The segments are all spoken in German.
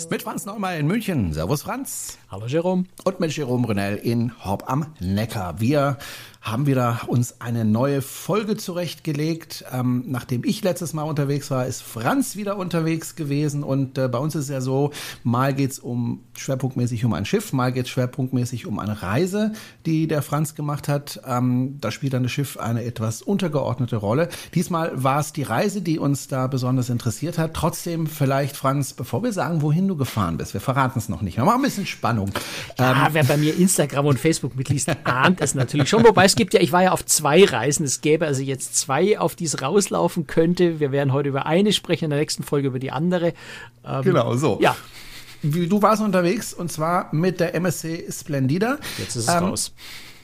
Kreuzfahrt-Podcast. Mit Franz Neumann in München. Servus Franz. Hallo Jerome. Und mit Jerome Brunel in Horb am Neckar. Wir haben wieder uns eine neue Folge zurechtgelegt. Ähm, nachdem ich letztes Mal unterwegs war, ist Franz wieder unterwegs gewesen. Und äh, bei uns ist es ja so, mal geht's um schwerpunktmäßig um ein Schiff, mal geht's schwerpunktmäßig um eine Reise, die der Franz gemacht hat. Ähm, da spielt dann das Schiff eine etwas untergeordnete Rolle. Diesmal war es die Reise, die uns da besonders interessiert hat. Trotzdem vielleicht, Franz, bevor wir sagen, wohin du gefahren bist, wir verraten es noch nicht. Wir machen ein bisschen Spannung. Ja, ähm, wer bei mir Instagram und Facebook mitliest, ahnt es natürlich schon. Wobei es gibt ja, ich war ja auf zwei Reisen. Es gäbe also jetzt zwei, auf die es rauslaufen könnte. Wir werden heute über eine sprechen, in der nächsten Folge über die andere. Ähm, genau, so. Ja. Du warst unterwegs und zwar mit der MSC Splendida. Jetzt ist es ähm, raus.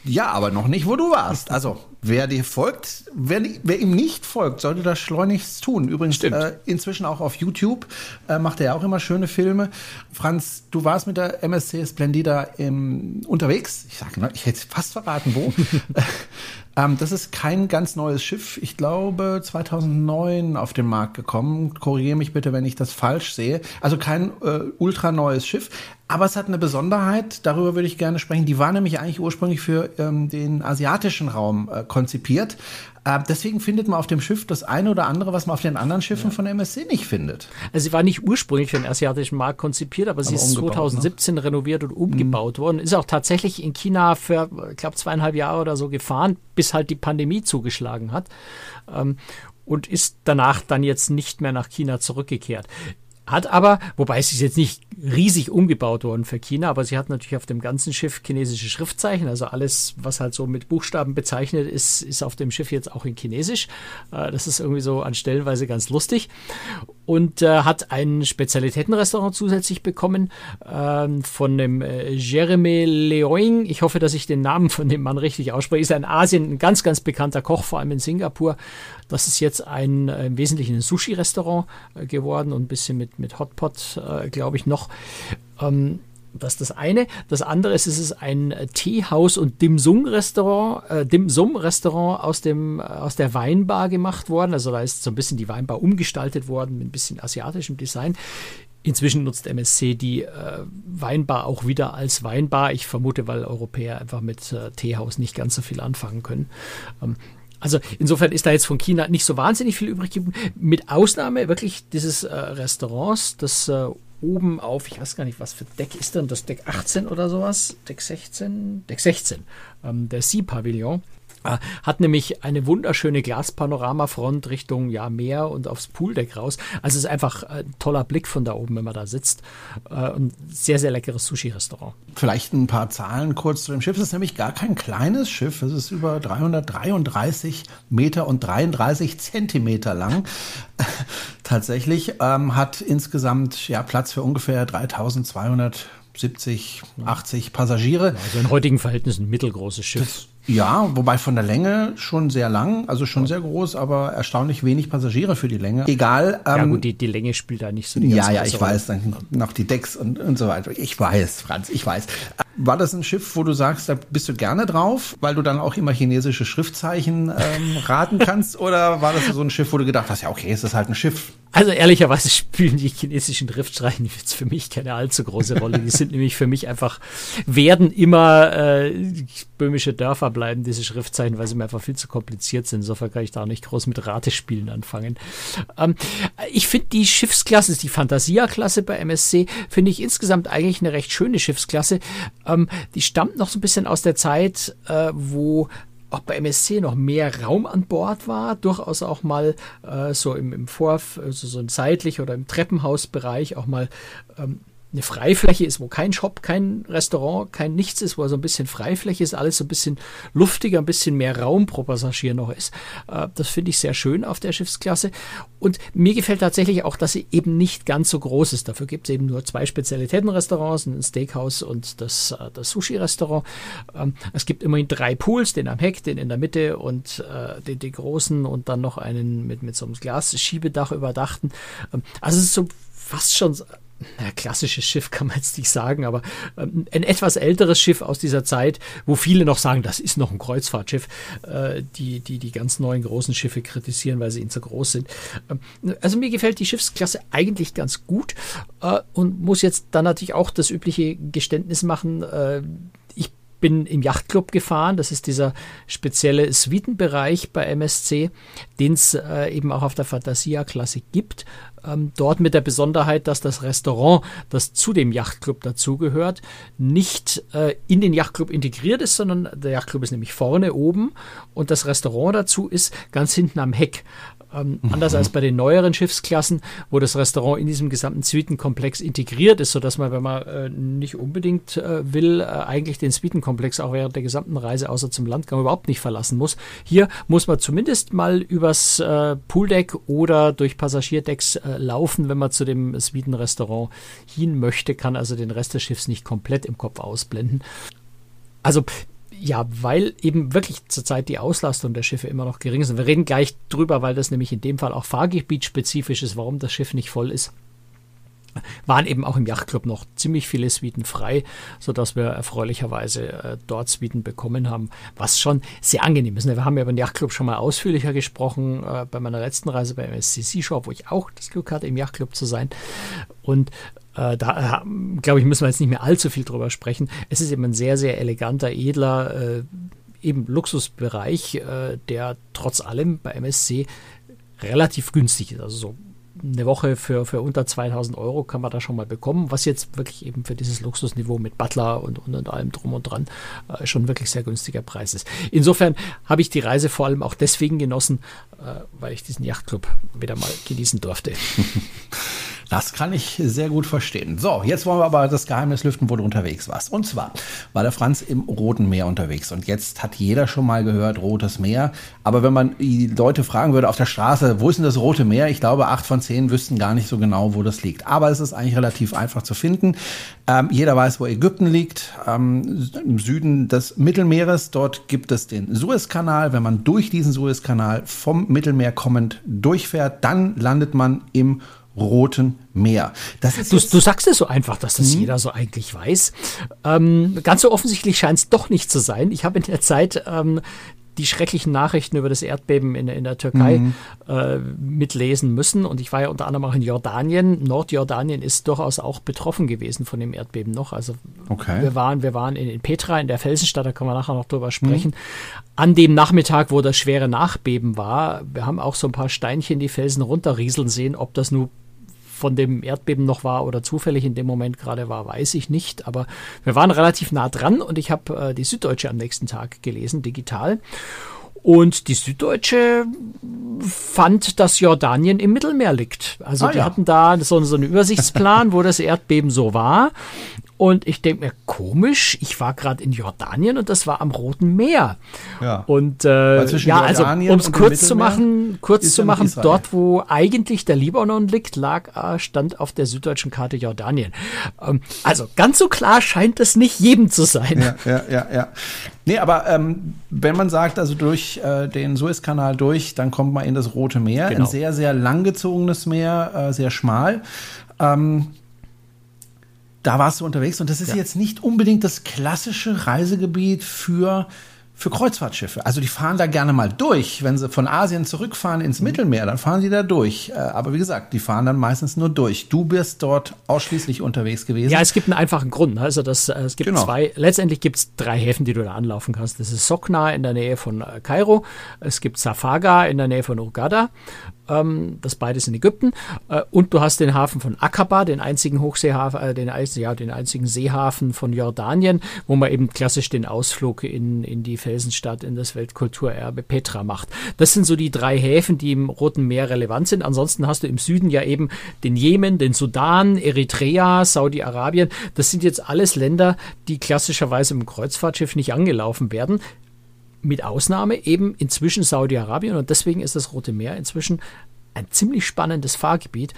Ja, aber noch nicht, wo du warst. Also, wer dir folgt, wer, wer ihm nicht folgt, sollte das schleunigst tun. Übrigens, äh, inzwischen auch auf YouTube äh, macht er ja auch immer schöne Filme. Franz, du warst mit der MSC Splendida im, unterwegs. Ich sage, ich hätte fast verraten, wo. ähm, das ist kein ganz neues Schiff. Ich glaube, 2009 auf den Markt gekommen. Korrigiere mich bitte, wenn ich das falsch sehe. Also kein äh, ultra neues Schiff. Aber es hat eine Besonderheit, darüber würde ich gerne sprechen. Die war nämlich eigentlich ursprünglich für ähm, den asiatischen Raum äh, konzipiert. Äh, deswegen findet man auf dem Schiff das eine oder andere, was man auf den anderen Schiffen ja. von MSC nicht findet. Also sie war nicht ursprünglich für den asiatischen Markt konzipiert, aber, aber sie ist 2017 ne? renoviert und umgebaut mhm. worden. Ist auch tatsächlich in China für, ich glaube, zweieinhalb Jahre oder so gefahren, bis halt die Pandemie zugeschlagen hat. Ähm, und ist danach dann jetzt nicht mehr nach China zurückgekehrt. Hat aber, wobei es ist jetzt nicht riesig umgebaut worden für China, aber sie hat natürlich auf dem ganzen Schiff chinesische Schriftzeichen. Also alles, was halt so mit Buchstaben bezeichnet ist, ist auf dem Schiff jetzt auch in Chinesisch. Äh, das ist irgendwie so an Stellenweise ganz lustig. Und äh, hat ein Spezialitätenrestaurant zusätzlich bekommen äh, von dem äh, Jeremy Leoing. Ich hoffe, dass ich den Namen von dem Mann richtig ausspreche. Ist in Asien ein ganz, ganz bekannter Koch, vor allem in Singapur. Das ist jetzt ein äh, im Wesentlichen ein Sushi-Restaurant äh, geworden und ein bisschen mit, mit Hotpot, äh, glaube ich, noch. Ähm, das ist das eine. Das andere ist, es ist ein Teehaus- und Dim-Sum-Restaurant, äh, Dim-Sum-Restaurant aus, dem, aus der Weinbar gemacht worden. Also da ist so ein bisschen die Weinbar umgestaltet worden mit ein bisschen asiatischem Design. Inzwischen nutzt MSC die äh, Weinbar auch wieder als Weinbar. Ich vermute, weil Europäer einfach mit äh, Teehaus nicht ganz so viel anfangen können. Ähm, also insofern ist da jetzt von China nicht so wahnsinnig viel übrig geblieben, mit Ausnahme wirklich dieses äh, Restaurants, das äh, oben auf, ich weiß gar nicht, was für Deck ist denn das, Deck 18 oder sowas, Deck 16, Deck 16, ähm, der Sea-Pavillon. Äh, hat nämlich eine wunderschöne Glaspanoramafront Richtung ja, Meer und aufs Pooldeck raus. Also es ist einfach ein toller Blick von da oben, wenn man da sitzt. Äh, und sehr, sehr leckeres Sushi-Restaurant. Vielleicht ein paar Zahlen kurz zu dem Schiff. Es ist nämlich gar kein kleines Schiff. Es ist über 333 Meter und 33 Zentimeter lang. Tatsächlich ähm, hat insgesamt ja Platz für ungefähr 3200 70, 80 Passagiere. Also in heutigen Verhältnissen ein mittelgroßes Schiff. Das ja, wobei von der Länge schon sehr lang, also schon sehr groß, aber erstaunlich wenig Passagiere für die Länge. Egal. Ähm, ja gut, die, die Länge spielt da nicht so die Ja, ja, ich weiß, dann noch die Decks und, und so weiter. Ich weiß, Franz, ich weiß. War das ein Schiff, wo du sagst, da bist du gerne drauf, weil du dann auch immer chinesische Schriftzeichen ähm, raten kannst? oder war das so ein Schiff, wo du gedacht hast, ja okay, es ist halt ein Schiff? Also ehrlicherweise spielen die chinesischen Schriftzeichen jetzt für mich keine allzu große Rolle. Die sind nämlich für mich einfach, werden immer äh, böhmische Dörfer bleiben, diese Schriftzeichen, weil sie mir einfach viel zu kompliziert sind. Insofern kann ich da nicht groß mit Ratespielen anfangen. Ähm, ich finde die Schiffsklasse, die Fantasia-Klasse bei MSC, finde ich insgesamt eigentlich eine recht schöne Schiffsklasse. Ähm, die stammt noch so ein bisschen aus der Zeit, äh, wo auch bei MSC noch mehr Raum an Bord war, durchaus auch mal äh, so im, im Vor, also so ein seitlich oder im Treppenhausbereich auch mal ähm, eine Freifläche ist, wo kein Shop, kein Restaurant, kein nichts ist, wo so ein bisschen Freifläche ist, alles so ein bisschen luftiger, ein bisschen mehr Raum pro Passagier noch ist. Äh, das finde ich sehr schön auf der Schiffsklasse. Und mir gefällt tatsächlich auch, dass sie eben nicht ganz so groß ist. Dafür gibt es eben nur zwei Spezialitätenrestaurants, ein Steakhouse und das, äh, das Sushi-Restaurant. Ähm, es gibt immerhin drei Pools, den am Heck, den in der Mitte und äh, den, den großen und dann noch einen mit, mit so einem Glasschiebedach überdachten. Ähm, also es ist so fast schon na, klassisches Schiff kann man jetzt nicht sagen, aber ähm, ein etwas älteres Schiff aus dieser Zeit, wo viele noch sagen, das ist noch ein Kreuzfahrtschiff, äh, die, die die ganz neuen großen Schiffe kritisieren, weil sie ihnen zu groß sind. Ähm, also mir gefällt die Schiffsklasse eigentlich ganz gut äh, und muss jetzt dann natürlich auch das übliche Geständnis machen. Äh, bin im Yachtclub gefahren. Das ist dieser spezielle Suitenbereich bei MSC, den es äh, eben auch auf der Fantasia-Klasse gibt. Ähm, dort mit der Besonderheit, dass das Restaurant, das zu dem Yachtclub dazugehört, nicht äh, in den Yachtclub integriert ist, sondern der Yachtclub ist nämlich vorne oben und das Restaurant dazu ist ganz hinten am Heck. Ähm, mhm. Anders als bei den neueren Schiffsklassen, wo das Restaurant in diesem gesamten Suitenkomplex integriert ist, sodass man, wenn man äh, nicht unbedingt äh, will, äh, eigentlich den Suitenkomplex auch während der gesamten Reise außer zum Landgang überhaupt nicht verlassen muss. Hier muss man zumindest mal übers äh, Pooldeck oder durch Passagierdecks äh, laufen, wenn man zu dem Suitenrestaurant hin möchte, kann also den Rest des Schiffs nicht komplett im Kopf ausblenden. Also ja, weil eben wirklich zurzeit die Auslastung der Schiffe immer noch gering ist. Und wir reden gleich drüber, weil das nämlich in dem Fall auch fahrgebietspezifisch ist, warum das Schiff nicht voll ist waren eben auch im Yachtclub noch ziemlich viele Suiten frei, sodass wir erfreulicherweise äh, dort Suiten bekommen haben, was schon sehr angenehm ist. Wir haben ja über den Yachtclub schon mal ausführlicher gesprochen äh, bei meiner letzten Reise beim SCC Shop, wo ich auch das Glück hatte, im Yachtclub zu sein. Und äh, da, äh, glaube ich, müssen wir jetzt nicht mehr allzu viel drüber sprechen. Es ist eben ein sehr, sehr eleganter, edler, äh, eben Luxusbereich, äh, der trotz allem bei MSC relativ günstig ist. Also so eine Woche für, für unter 2000 Euro kann man da schon mal bekommen, was jetzt wirklich eben für dieses Luxusniveau mit Butler und, und, und allem drum und dran äh, schon wirklich sehr günstiger Preis ist. Insofern habe ich die Reise vor allem auch deswegen genossen, äh, weil ich diesen Yachtclub wieder mal genießen durfte. Das kann ich sehr gut verstehen. So, jetzt wollen wir aber das Geheimnis lüften, wo du unterwegs warst. Und zwar war der Franz im Roten Meer unterwegs. Und jetzt hat jeder schon mal gehört, Rotes Meer. Aber wenn man die Leute fragen würde auf der Straße, wo ist denn das Rote Meer? Ich glaube, acht von zehn wüssten gar nicht so genau, wo das liegt. Aber es ist eigentlich relativ einfach zu finden. Ähm, jeder weiß, wo Ägypten liegt, ähm, im Süden des Mittelmeeres. Dort gibt es den Suezkanal. Wenn man durch diesen Suezkanal vom Mittelmeer kommend durchfährt, dann landet man im Roten Meer. Das ist du, du sagst es so einfach, dass das mhm. jeder so eigentlich weiß. Ähm, ganz so offensichtlich scheint es doch nicht zu sein. Ich habe in der Zeit ähm, die schrecklichen Nachrichten über das Erdbeben in, in der Türkei mhm. äh, mitlesen müssen. Und ich war ja unter anderem auch in Jordanien. Nordjordanien ist durchaus auch betroffen gewesen von dem Erdbeben noch. Also okay. wir waren, wir waren in, in, Petra, in der Felsenstadt, da können wir nachher noch drüber sprechen. Mhm. An dem Nachmittag, wo das schwere Nachbeben war, wir haben auch so ein paar Steinchen die Felsen runterrieseln sehen, ob das nur von dem Erdbeben noch war oder zufällig in dem Moment gerade war, weiß ich nicht. Aber wir waren relativ nah dran und ich habe äh, die Süddeutsche am nächsten Tag gelesen, digital. Und die Süddeutsche fand, dass Jordanien im Mittelmeer liegt. Also ah, die ja. hatten da so, so einen Übersichtsplan, wo das Erdbeben so war. Und ich denke mir, komisch, ich war gerade in Jordanien und das war am Roten Meer. Ja. Und äh, ja, also um es kurz zu machen, kurz zu machen, dort wo eigentlich der Libanon liegt, lag äh, stand auf der süddeutschen Karte Jordanien. Ähm, also ganz so klar scheint es nicht jedem zu sein. Ja, ja, ja. ja. Nee, aber ähm, wenn man sagt, also durch äh, den Suezkanal durch, dann kommt man in das Rote Meer. Genau. Ein sehr, sehr langgezogenes Meer, äh, sehr schmal. Ähm, da warst du unterwegs und das ist ja. jetzt nicht unbedingt das klassische Reisegebiet für für Kreuzfahrtschiffe. Also die fahren da gerne mal durch. Wenn sie von Asien zurückfahren ins mhm. Mittelmeer, dann fahren sie da durch. Äh, aber wie gesagt, die fahren dann meistens nur durch. Du bist dort ausschließlich unterwegs gewesen. Ja, es gibt einen einfachen Grund. Also das, äh, es gibt genau. zwei, letztendlich gibt es drei Häfen, die du da anlaufen kannst. Das ist Sokna in der Nähe von äh, Kairo. Es gibt Safaga in der Nähe von Uganda ähm, das beides in Ägypten. Äh, und du hast den Hafen von Aqaba, den einzigen Hochseehafen, äh, den, ja, den einzigen Seehafen von Jordanien, wo man eben klassisch den Ausflug in, in die Felsenstadt, in das Weltkulturerbe Petra macht. Das sind so die drei Häfen, die im Roten Meer relevant sind. Ansonsten hast du im Süden ja eben den Jemen, den Sudan, Eritrea, Saudi-Arabien. Das sind jetzt alles Länder, die klassischerweise im Kreuzfahrtschiff nicht angelaufen werden mit Ausnahme eben inzwischen Saudi-Arabien und deswegen ist das Rote Meer inzwischen ein ziemlich spannendes Fahrgebiet,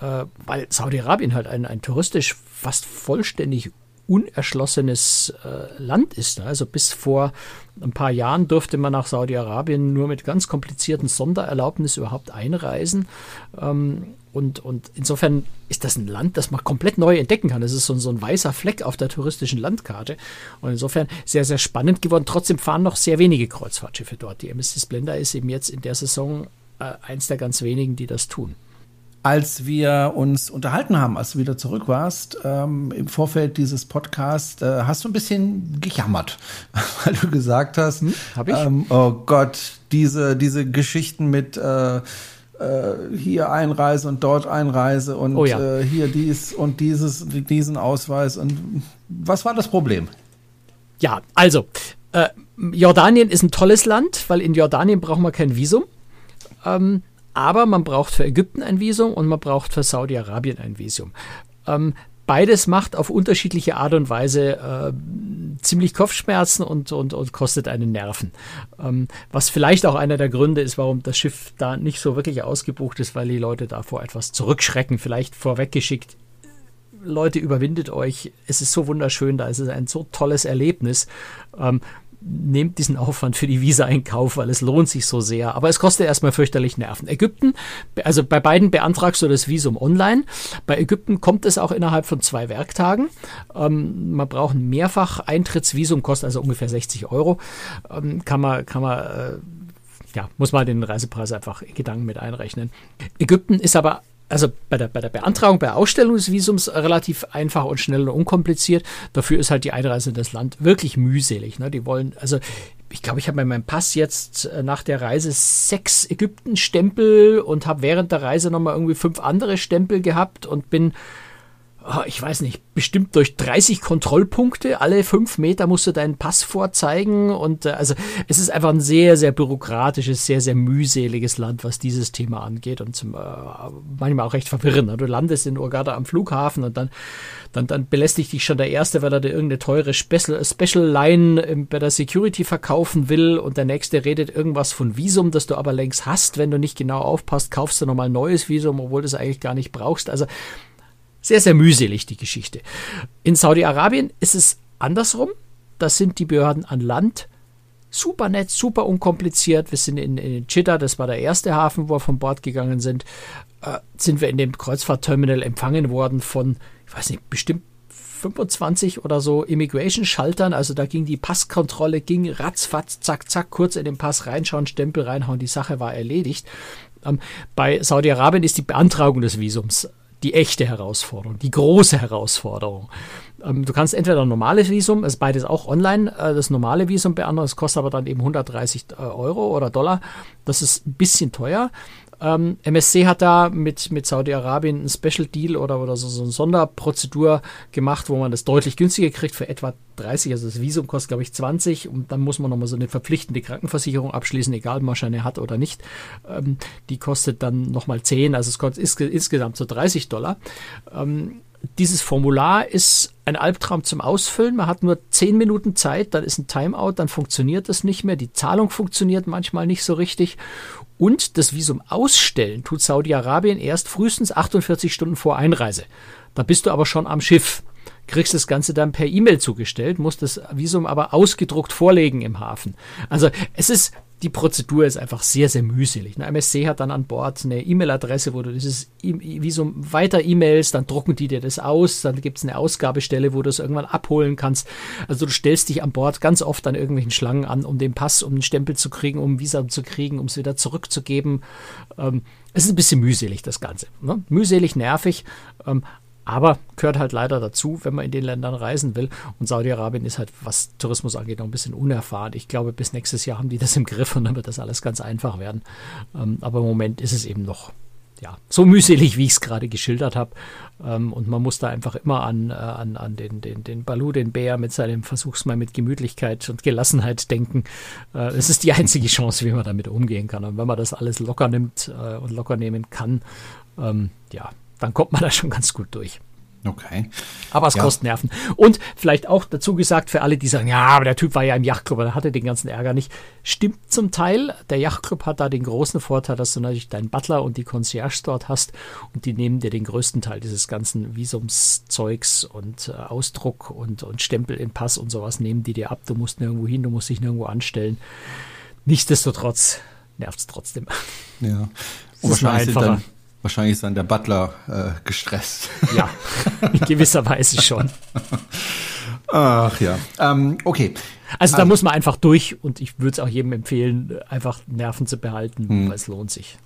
äh, weil Saudi-Arabien halt ein, ein touristisch fast vollständig unerschlossenes äh, Land ist. Also bis vor ein paar Jahren durfte man nach Saudi-Arabien nur mit ganz komplizierten Sondererlaubnis überhaupt einreisen. Ähm, und, und insofern ist das ein Land, das man komplett neu entdecken kann. Das ist so, so ein weißer Fleck auf der touristischen Landkarte. Und insofern sehr, sehr spannend geworden. Trotzdem fahren noch sehr wenige Kreuzfahrtschiffe dort. Die MSC Splendor ist eben jetzt in der Saison äh, eins der ganz wenigen, die das tun als wir uns unterhalten haben, als du wieder zurück warst, ähm, im Vorfeld dieses Podcasts, äh, hast du ein bisschen gejammert, weil du gesagt hast, hm, hab ich? Ähm, oh Gott, diese, diese Geschichten mit äh, äh, hier Einreise und dort Einreise und oh ja. äh, hier dies und dieses, diesen Ausweis. Und was war das Problem? Ja, also, äh, Jordanien ist ein tolles Land, weil in Jordanien brauchen wir kein Visum. Ähm, aber man braucht für Ägypten ein Visum und man braucht für Saudi-Arabien ein Visum. Ähm, beides macht auf unterschiedliche Art und Weise äh, ziemlich Kopfschmerzen und, und, und kostet einen Nerven. Ähm, was vielleicht auch einer der Gründe ist, warum das Schiff da nicht so wirklich ausgebucht ist, weil die Leute davor etwas zurückschrecken. Vielleicht vorweggeschickt. Leute, überwindet euch. Es ist so wunderschön, da ist es ein so tolles Erlebnis. Ähm, nehmt diesen Aufwand für die Visa in Kauf, weil es lohnt sich so sehr. Aber es kostet erstmal fürchterlich Nerven. Ägypten, also bei beiden beantragst du das Visum online. Bei Ägypten kommt es auch innerhalb von zwei Werktagen. Ähm, man braucht ein Mehrfach-Eintrittsvisum, kostet also ungefähr 60 Euro. Ähm, kann man, kann man, äh, ja, muss man den Reisepreis einfach in Gedanken mit einrechnen. Ägypten ist aber also bei der, bei der Beantragung, bei der Ausstellung des Visums relativ einfach und schnell und unkompliziert. Dafür ist halt die Einreise in das Land wirklich mühselig. Ne? Die wollen, also ich glaube, ich habe in meinem Pass jetzt äh, nach der Reise sechs Ägypten-Stempel und habe während der Reise nochmal irgendwie fünf andere Stempel gehabt und bin ich weiß nicht, bestimmt durch 30 Kontrollpunkte. Alle fünf Meter musst du deinen Pass vorzeigen. Und äh, also es ist einfach ein sehr, sehr bürokratisches, sehr, sehr mühseliges Land, was dieses Thema angeht. Und zum, äh, manchmal auch recht verwirrend. Ne? Du landest in Urgada am Flughafen und dann, dann, dann belästigt dich schon der Erste, weil er dir irgendeine teure Special, Special Line bei der Security verkaufen will. Und der Nächste redet irgendwas von Visum, das du aber längst hast. Wenn du nicht genau aufpasst, kaufst du nochmal ein neues Visum, obwohl du es eigentlich gar nicht brauchst. Also sehr, sehr mühselig, die Geschichte. In Saudi-Arabien ist es andersrum. Da sind die Behörden an Land super nett, super unkompliziert. Wir sind in, in Jeddah, das war der erste Hafen, wo wir von Bord gegangen sind, äh, sind wir in dem Kreuzfahrtterminal empfangen worden von, ich weiß nicht, bestimmt 25 oder so Immigration-Schaltern. Also da ging die Passkontrolle, ging ratzfatz, zack, zack, kurz in den Pass reinschauen, Stempel reinhauen, die Sache war erledigt. Ähm, bei Saudi-Arabien ist die Beantragung des Visums die echte Herausforderung, die große Herausforderung. Ähm, du kannst entweder ein normales Visum, ist beides auch online, äh, das normale Visum beantragen, das kostet aber dann eben 130 äh, Euro oder Dollar. Das ist ein bisschen teuer. Ähm, MSC hat da mit, mit Saudi-Arabien einen Special Deal oder, oder so, so eine Sonderprozedur gemacht, wo man das deutlich günstiger kriegt für etwa 30. Also das Visum kostet, glaube ich, 20 und dann muss man nochmal so eine verpflichtende Krankenversicherung abschließen, egal ob man schon eine hat oder nicht. Ähm, die kostet dann nochmal 10, also es kostet insgesamt so 30 Dollar. Ähm, dieses Formular ist ein Albtraum zum Ausfüllen. Man hat nur zehn Minuten Zeit, dann ist ein Timeout, dann funktioniert das nicht mehr. Die Zahlung funktioniert manchmal nicht so richtig. Und das Visum ausstellen tut Saudi-Arabien erst frühestens 48 Stunden vor Einreise. Da bist du aber schon am Schiff kriegst das Ganze dann per E-Mail zugestellt, musst das Visum aber ausgedruckt vorlegen im Hafen. Also es ist die Prozedur ist einfach sehr, sehr mühselig. Eine MSC hat dann an Bord eine E-Mail-Adresse, wo du dieses Visum weiter E-Mails, dann drucken die dir das aus, dann gibt es eine Ausgabestelle, wo du es irgendwann abholen kannst. Also du stellst dich an Bord ganz oft an irgendwelchen Schlangen an, um den Pass, um einen Stempel zu kriegen, um ein Visa zu kriegen, um es wieder zurückzugeben. Ähm, es ist ein bisschen mühselig, das Ganze. Ne? Mühselig, nervig, ähm, aber gehört halt leider dazu, wenn man in den Ländern reisen will. Und Saudi-Arabien ist halt, was Tourismus angeht, noch ein bisschen unerfahren. Ich glaube, bis nächstes Jahr haben die das im Griff und dann wird das alles ganz einfach werden. Ähm, aber im Moment ist es eben noch ja, so mühselig, wie ich es gerade geschildert habe. Ähm, und man muss da einfach immer an, äh, an, an den, den, den Balu, den Bär mit seinem Versuchs mal mit Gemütlichkeit und Gelassenheit denken. Äh, es ist die einzige Chance, wie man damit umgehen kann. Und wenn man das alles locker nimmt äh, und locker nehmen kann, ähm, ja, dann kommt man da schon ganz gut durch. Okay. Aber es ja. kostet Nerven. Und vielleicht auch dazu gesagt für alle, die sagen, ja, aber der Typ war ja im Yachtclub, er hatte den ganzen Ärger nicht. Stimmt zum Teil. Der Yachtclub hat da den großen Vorteil, dass du natürlich deinen Butler und die Concierge dort hast und die nehmen dir den größten Teil dieses ganzen Visumszeugs und äh, Ausdruck und, und Stempel in Pass und sowas nehmen die dir ab. Du musst nirgendwo hin, du musst dich nirgendwo anstellen. Nichtsdestotrotz nervt es trotzdem. Ja. Und wahrscheinlich sind dann Wahrscheinlich ist dann der Butler äh, gestresst. Ja, in gewisser Weise schon. Ach ja. Ähm, okay. Also da also, muss man einfach durch und ich würde es auch jedem empfehlen, einfach Nerven zu behalten, hm. weil es lohnt sich.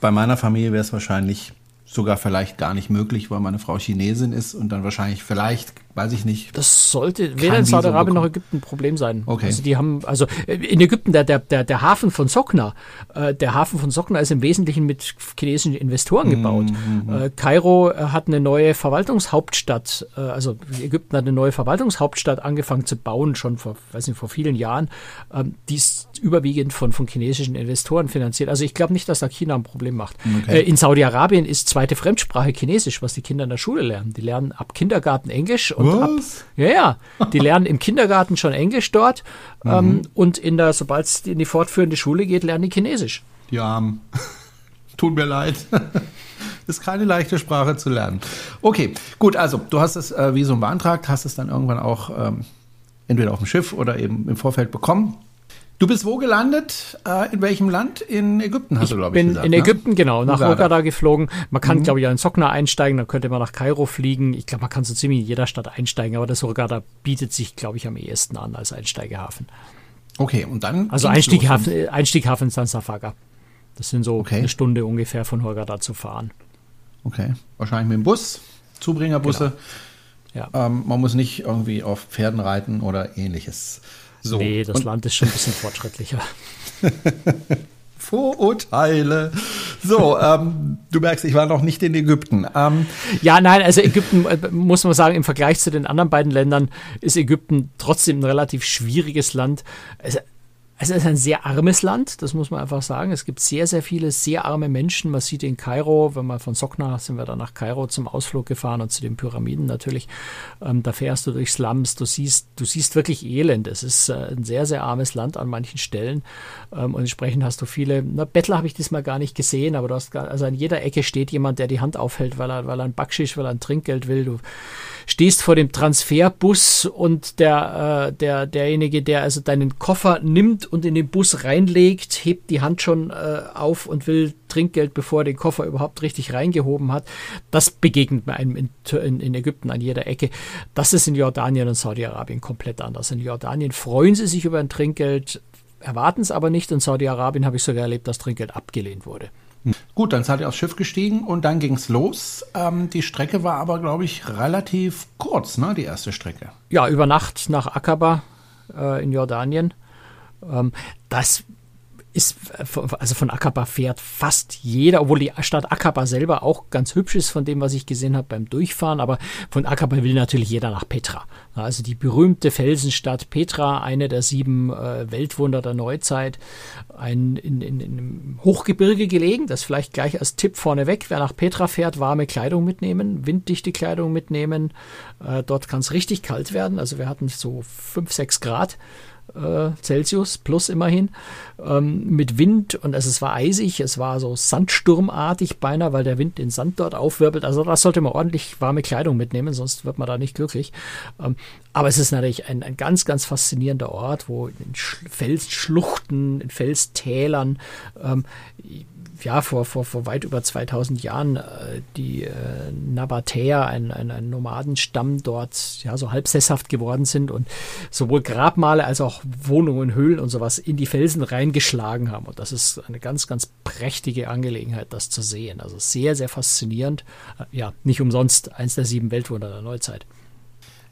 Bei meiner Familie wäre es wahrscheinlich sogar vielleicht gar nicht möglich, weil meine Frau Chinesin ist und dann wahrscheinlich vielleicht weiß ich nicht. Das sollte weder in Saudi-Arabien noch Ägypten ein Problem sein. Okay. Also die haben, also in Ägypten, der, der, der, der Hafen von Sokna, äh, der Hafen von Sokna ist im Wesentlichen mit chinesischen Investoren gebaut. Mhm. Äh, Kairo äh, hat eine neue Verwaltungshauptstadt, äh, also Ägypten hat eine neue Verwaltungshauptstadt angefangen zu bauen, schon vor, weiß nicht, vor vielen Jahren. Ähm, die ist überwiegend von, von chinesischen Investoren finanziert. Also ich glaube nicht, dass da China ein Problem macht. Okay. Äh, in Saudi-Arabien ist zweite Fremdsprache Chinesisch, was die Kinder in der Schule lernen. Die lernen ab Kindergarten Englisch und und ab. Ja, ja. Die lernen im Kindergarten schon Englisch dort mhm. ähm, und in der, sobald es in die fortführende Schule geht, lernen die Chinesisch. Die Armen. Tut mir leid. ist keine leichte Sprache zu lernen. Okay, gut, also du hast das äh, Visum beantragt, hast es dann irgendwann auch ähm, entweder auf dem Schiff oder eben im Vorfeld bekommen. Du bist wo gelandet? Äh, in welchem Land? In Ägypten hast ich du, glaube ich, gesagt. In ne? Ägypten, genau, nach Hurghada geflogen. Man kann, mhm. glaube ich, in Sokna einsteigen, dann könnte man nach Kairo fliegen. Ich glaube, man kann so ziemlich in jeder Stadt einsteigen, aber das Hurghada bietet sich, glaube ich, am ehesten an als Einsteigehafen. Okay, und dann. Also Einstieghafen, Einstieghafen San Safaga. Das sind so okay. eine Stunde ungefähr von Hurghada zu fahren. Okay, wahrscheinlich mit dem Bus, Zubringerbusse. Genau. Ja. Ähm, man muss nicht irgendwie auf Pferden reiten oder ähnliches. So. Nee, das Und Land ist schon ein bisschen fortschrittlicher. Vorurteile. So, ähm, du merkst, ich war noch nicht in Ägypten. Ähm, ja, nein, also Ägypten, äh, muss man sagen, im Vergleich zu den anderen beiden Ländern ist Ägypten trotzdem ein relativ schwieriges Land. Also, es ist ein sehr armes Land, das muss man einfach sagen. Es gibt sehr, sehr viele sehr arme Menschen. Man sieht in Kairo, wenn man von Sokna sind wir dann nach Kairo zum Ausflug gefahren und zu den Pyramiden natürlich. Ähm, da fährst du durch Slums, du siehst, du siehst wirklich Elend. Es ist äh, ein sehr, sehr armes Land an manchen Stellen. Ähm, und entsprechend hast du viele, na, Bettler habe ich diesmal gar nicht gesehen, aber du hast gar, also an jeder Ecke steht jemand, der die Hand aufhält, weil er, weil er ein Backschisch, weil er ein Trinkgeld will. Du stehst vor dem Transferbus und der, äh, der, derjenige, der also deinen Koffer nimmt und in den Bus reinlegt, hebt die Hand schon äh, auf und will Trinkgeld, bevor er den Koffer überhaupt richtig reingehoben hat. Das begegnet mir einem in, in, in Ägypten an jeder Ecke. Das ist in Jordanien und Saudi-Arabien komplett anders. In Jordanien freuen sie sich über ein Trinkgeld, erwarten es aber nicht. In Saudi-Arabien habe ich sogar erlebt, dass Trinkgeld abgelehnt wurde. Gut, dann seid ihr aufs Schiff gestiegen und dann ging es los. Ähm, die Strecke war aber, glaube ich, relativ kurz, ne? Die erste Strecke. Ja, über Nacht nach Akaba äh, in Jordanien. Ähm, das ist, also von Akaba fährt fast jeder, obwohl die Stadt Akaba selber auch ganz hübsch ist von dem, was ich gesehen habe beim Durchfahren, aber von Akaba will natürlich jeder nach Petra. Also die berühmte Felsenstadt Petra, eine der sieben äh, Weltwunder der Neuzeit, ein, in, in, in einem Hochgebirge gelegen, das vielleicht gleich als Tipp vorneweg, wer nach Petra fährt, warme Kleidung mitnehmen, winddichte Kleidung mitnehmen, äh, dort kann es richtig kalt werden, also wir hatten so fünf, sechs Grad äh, Celsius plus immerhin, ähm, mit Wind und es, es war eisig, es war so sandsturmartig beinahe, weil der Wind den Sand dort aufwirbelt. Also das sollte man ordentlich warme Kleidung mitnehmen, sonst wird man da nicht glücklich. Ähm, aber es ist natürlich ein, ein ganz, ganz faszinierender Ort, wo in Felsschluchten, in Felstälern ähm, ja, vor, vor, vor weit über 2000 Jahren äh, die äh, Nabatäer, ein, ein, ein Nomadenstamm dort ja so halb sesshaft geworden sind und sowohl Grabmale als auch Wohnungen, Höhlen und sowas in die Felsen reingeschlagen haben. Und das ist eine ganz, ganz prächtige Angelegenheit, das zu sehen. Also sehr, sehr faszinierend. Äh, ja, nicht umsonst eins der sieben Weltwunder der Neuzeit.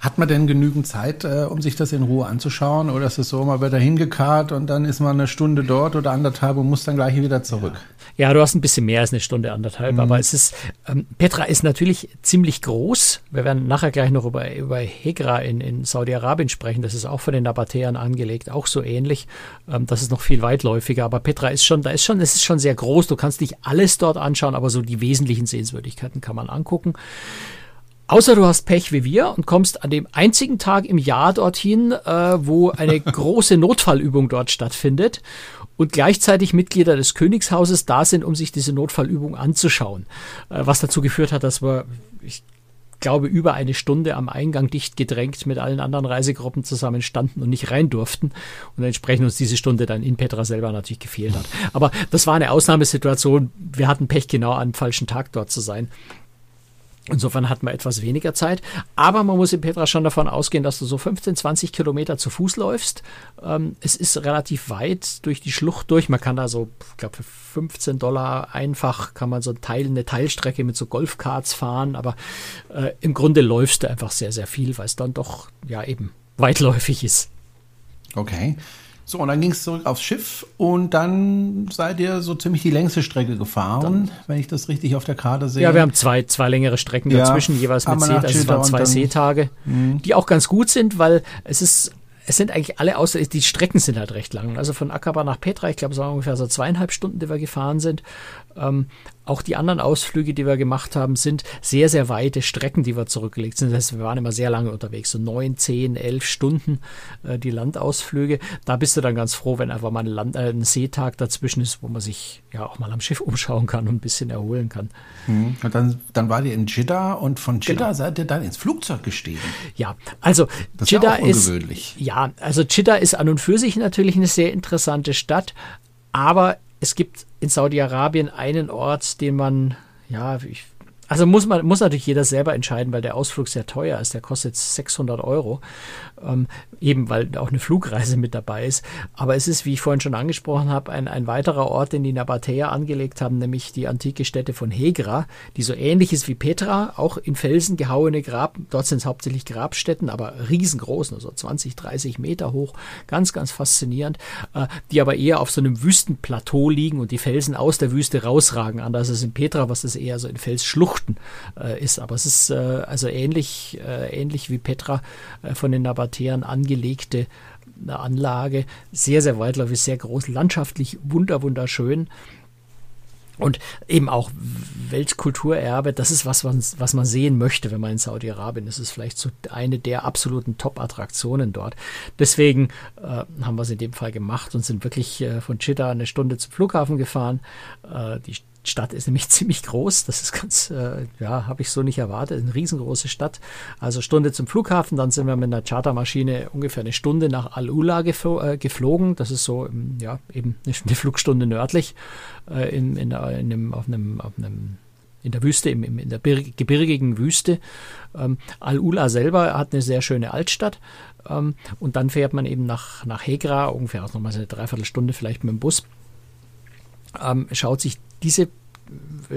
Hat man denn genügend Zeit, äh, um sich das in Ruhe anzuschauen? Oder ist es so, man wird da hingekarrt und dann ist man eine Stunde dort oder anderthalb und muss dann gleich wieder zurück? Ja, ja du hast ein bisschen mehr als eine Stunde, anderthalb. Mhm. Aber es ist, ähm, Petra ist natürlich ziemlich groß. Wir werden nachher gleich noch über, über Hegra in, in Saudi-Arabien sprechen. Das ist auch von den Nabatäern angelegt, auch so ähnlich. Ähm, das ist noch viel weitläufiger. Aber Petra ist schon, da ist schon, es ist schon sehr groß. Du kannst nicht alles dort anschauen, aber so die wesentlichen Sehenswürdigkeiten kann man angucken. Außer du hast Pech wie wir und kommst an dem einzigen Tag im Jahr dorthin, äh, wo eine große Notfallübung dort stattfindet und gleichzeitig Mitglieder des Königshauses da sind, um sich diese Notfallübung anzuschauen. Äh, was dazu geführt hat, dass wir, ich glaube, über eine Stunde am Eingang dicht gedrängt mit allen anderen Reisegruppen zusammen standen und nicht rein durften und entsprechend uns diese Stunde dann in Petra selber natürlich gefehlt hat. Aber das war eine Ausnahmesituation. Wir hatten Pech, genau am falschen Tag dort zu sein. Insofern hat man etwas weniger Zeit. Aber man muss in Petra schon davon ausgehen, dass du so 15, 20 Kilometer zu Fuß läufst. Ähm, es ist relativ weit durch die Schlucht durch. Man kann da so, ich glaube, für 15 Dollar einfach kann man so ein Teil, eine Teilstrecke mit so Golfkarts fahren. Aber äh, im Grunde läufst du einfach sehr, sehr viel, weil es dann doch ja eben weitläufig ist. Okay. So, und dann ging es zurück aufs Schiff und dann seid ihr so ziemlich die längste Strecke gefahren, dann, wenn ich das richtig auf der Karte sehe. Ja, wir haben zwei, zwei längere Strecken ja, dazwischen, jeweils mit See, also es waren zwei Seetage, mh. die auch ganz gut sind, weil es ist es sind eigentlich alle außer die Strecken sind halt recht lang. Also von Akaba nach Petra, ich glaube, es waren ungefähr so zweieinhalb Stunden, die wir gefahren sind. Ähm, auch die anderen Ausflüge, die wir gemacht haben, sind sehr, sehr weite Strecken, die wir zurückgelegt sind. Das heißt, wir waren immer sehr lange unterwegs, so neun, zehn, elf Stunden äh, die Landausflüge. Da bist du dann ganz froh, wenn einfach mal ein, Land, äh, ein Seetag dazwischen ist, wo man sich ja auch mal am Schiff umschauen kann und ein bisschen erholen kann. Mhm. Und dann, dann war ihr in Jeddah und von Jeddah genau. seid ihr dann ins Flugzeug gestiegen. Ja, also das Jeddah ist, ja ist ja, also Jeddah ist an und für sich natürlich eine sehr interessante Stadt, aber es gibt in Saudi-Arabien einen Ort, den man, ja, ich also muss man muss natürlich jeder selber entscheiden, weil der Ausflug sehr teuer ist. Der kostet 600 Euro, ähm, eben weil auch eine Flugreise mit dabei ist. Aber es ist, wie ich vorhin schon angesprochen habe, ein, ein weiterer Ort, den die Nabatäer angelegt haben, nämlich die antike Stätte von Hegra, die so ähnlich ist wie Petra, auch in Felsen gehauene Grab. Dort sind es hauptsächlich Grabstätten, aber riesengroß, also 20, 30 Meter hoch, ganz, ganz faszinierend, äh, die aber eher auf so einem Wüstenplateau liegen und die Felsen aus der Wüste rausragen, anders als in Petra, was es eher so in Felsschluchten Schluchten äh, ist. Aber es ist äh, also ähnlich, äh, ähnlich wie Petra äh, von den Nabatäern angelegte eine Anlage. Sehr, sehr weitläufig, sehr groß, landschaftlich wunder, wunderschön. Und eben auch Weltkulturerbe, das ist was, was, was man sehen möchte, wenn man in Saudi-Arabien ist. Das ist vielleicht so eine der absoluten Top-Attraktionen dort. Deswegen äh, haben wir es in dem Fall gemacht und sind wirklich äh, von Chitta eine Stunde zum Flughafen gefahren. Äh, die Stadt ist nämlich ziemlich groß. Das ist ganz, äh, ja, habe ich so nicht erwartet. Eine riesengroße Stadt. Also Stunde zum Flughafen, dann sind wir mit einer Chartermaschine ungefähr eine Stunde nach Al-Ula geflo äh, geflogen. Das ist so, ja, eben eine, Flugstunde nördlich äh, in, in, in einem, auf einem, auf einem in der Wüste, im, in der gebirgigen Wüste. Ähm, Al-Ula selber hat eine sehr schöne Altstadt. Ähm, und dann fährt man eben nach, nach Hegra, ungefähr auch nochmal eine Dreiviertelstunde vielleicht mit dem Bus. Ähm, schaut sich diese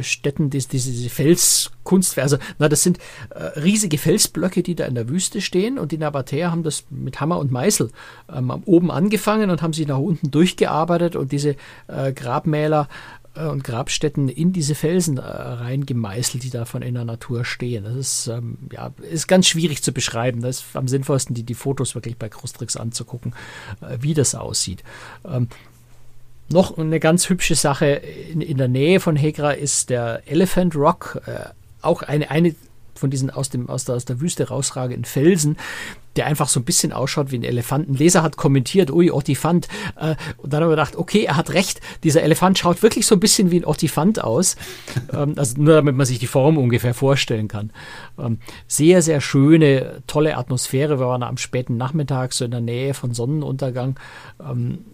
Städten, diese, diese Felskunst, also na, das sind äh, riesige Felsblöcke, die da in der Wüste stehen und die Nabatäer haben das mit Hammer und Meißel ähm, oben angefangen und haben sich nach unten durchgearbeitet und diese äh, Grabmäler äh, und Grabstätten in diese Felsen äh, reingemeißelt, die da von in der Natur stehen. Das ist, ähm, ja, ist ganz schwierig zu beschreiben. Das ist am sinnvollsten, die, die Fotos wirklich bei Krustrix anzugucken, äh, wie das aussieht. Ähm, noch eine ganz hübsche Sache in, in der Nähe von Hegra ist der Elephant Rock, äh, auch eine, eine von diesen aus, dem, aus, der, aus der Wüste rausragenden Felsen, der einfach so ein bisschen ausschaut wie ein Elefant. Ein Leser hat kommentiert, ui, Ottifant. Äh, und dann haben wir gedacht, okay, er hat recht, dieser Elefant schaut wirklich so ein bisschen wie ein Ottifant aus. ähm, also nur damit man sich die Form ungefähr vorstellen kann. Ähm, sehr, sehr schöne, tolle Atmosphäre. Wir waren am späten Nachmittag so in der Nähe von Sonnenuntergang. Ähm,